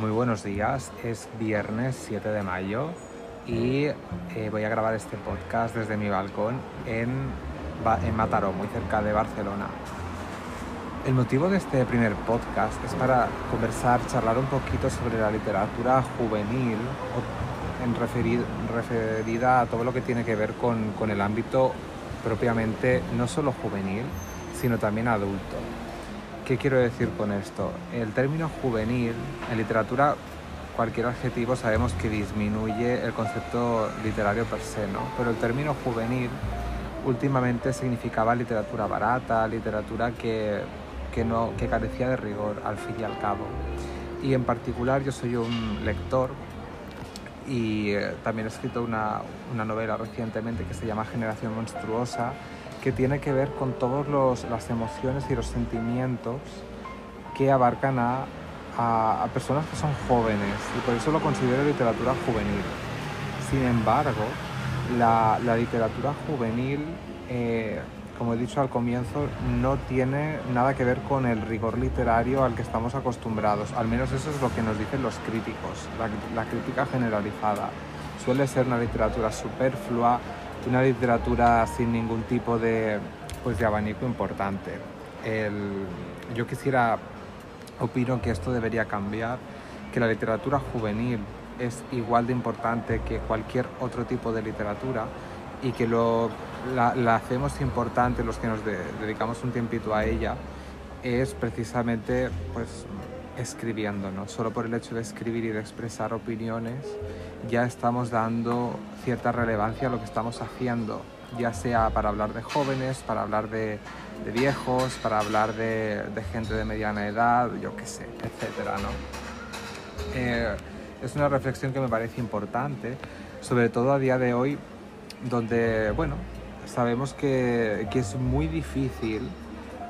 Muy buenos días, es viernes 7 de mayo y eh, voy a grabar este podcast desde mi balcón en, en Mataró, muy cerca de Barcelona. El motivo de este primer podcast es para conversar, charlar un poquito sobre la literatura juvenil en referida a todo lo que tiene que ver con, con el ámbito propiamente no solo juvenil, sino también adulto. ¿Qué quiero decir con esto? El término juvenil, en literatura, cualquier adjetivo sabemos que disminuye el concepto literario per se, ¿no? Pero el término juvenil últimamente significaba literatura barata, literatura que, que, no, que carecía de rigor al fin y al cabo. Y en particular yo soy un lector y eh, también he escrito una, una novela recientemente que se llama Generación Monstruosa que tiene que ver con todas las emociones y los sentimientos que abarcan a, a, personas que son jóvenes y por eso lo considero literatura juvenil. Sin embargo, la, la literatura juvenil, eh, como he dicho al comienzo, no tiene nada que ver con el rigor literario al que estamos acostumbrados. Al menos eso es lo que nos dicen los críticos, la, la crítica generalizada. Suele ser una literatura superflua, una literatura sin ningún tipo de, pues, de abanico importante. El, yo quisiera, opino que esto debería cambiar, que la literatura juvenil es igual de importante que cualquier otro tipo de literatura y que lo, la, hacemos importante los que nos de, dedicamos un tiempito a ella es precisamente pues escribiendo, ¿no? Solo por el hecho de escribir y de expresar opiniones ya estamos dando cierta relevancia a lo que estamos haciendo, ya sea para hablar de jóvenes, para hablar de, de viejos, para hablar de, de, gente de mediana edad, yo qué sé, etcétera, ¿no? Eh, es una reflexión que me parece importante, sobre todo a día de hoy, donde, bueno, sabemos que, que es muy difícil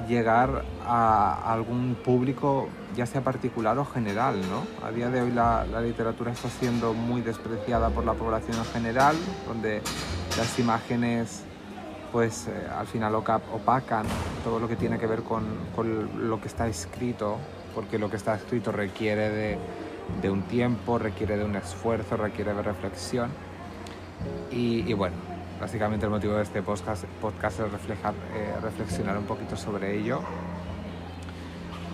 llegar a algún público, ya sea particular o general. ¿no? A día de hoy la, literatura está siendo muy despreciada por la población en general, donde las imágenes pues eh, al final opacan todo lo que tiene que ver con, lo que está escrito, porque lo que está escrito requiere de, un tiempo, requiere de un esfuerzo, requiere de reflexión. Y bueno, Básicamente el motivo de este podcast, es eh, reflexionar un poquito sobre ello.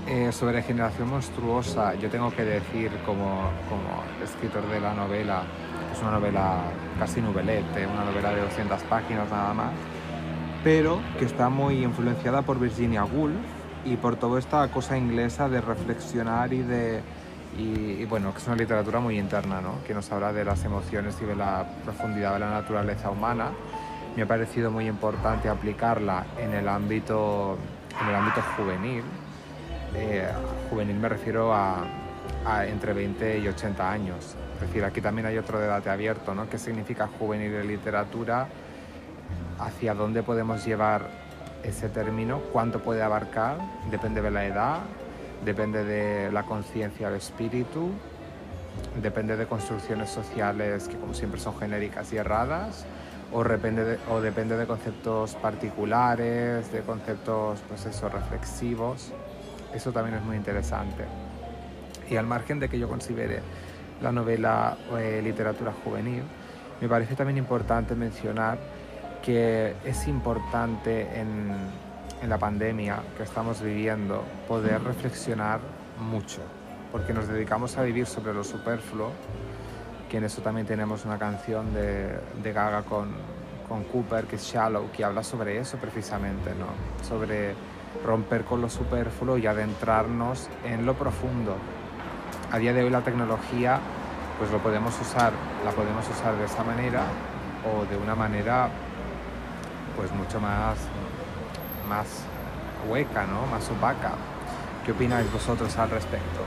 Eh, sobre Generación Monstruosa, yo tengo que decir como, como escritor de la novela, es una novela casi novelette, una novela de 200 páginas nada más, pero que está muy influenciada por Virginia Woolf y por toda esta cosa inglesa de reflexionar y de, y, y, bueno, que es una literatura muy interna, ¿no? que nos habla de las emociones y de la profundidad de la naturaleza humana. Me ha parecido muy importante aplicarla en el ámbito, en el ámbito juvenil. Eh, juvenil me refiero a, a, entre 20 y 80 años. Es decir, aquí también hay otro debate abierto, ¿no? ¿Qué significa juvenil en literatura? ¿Hacia dónde podemos llevar ese término? ¿Cuánto puede abarcar? Depende de la edad, depende de la conciencia del espíritu, depende de construcciones sociales que como siempre son genéricas y erradas, o depende de, o depende de conceptos particulares, de conceptos pues eso, reflexivos. Eso también es muy interesante. Y al margen de que yo considere la novela eh, literatura juvenil, me parece también importante mencionar que es importante en, en la pandemia que estamos viviendo poder reflexionar mucho, porque nos dedicamos a vivir sobre lo superfluo, que en eso también tenemos una canción de, de Gaga con, con Cooper, que es Shallow, que habla sobre eso precisamente, ¿no? sobre romper con lo superfluo y adentrarnos en lo profundo. A día de hoy la tecnología pues lo podemos usar, la podemos usar de esa manera o de una manera pues mucho más más hueca, ¿no? más opaca. ¿Qué opináis vosotros al respecto?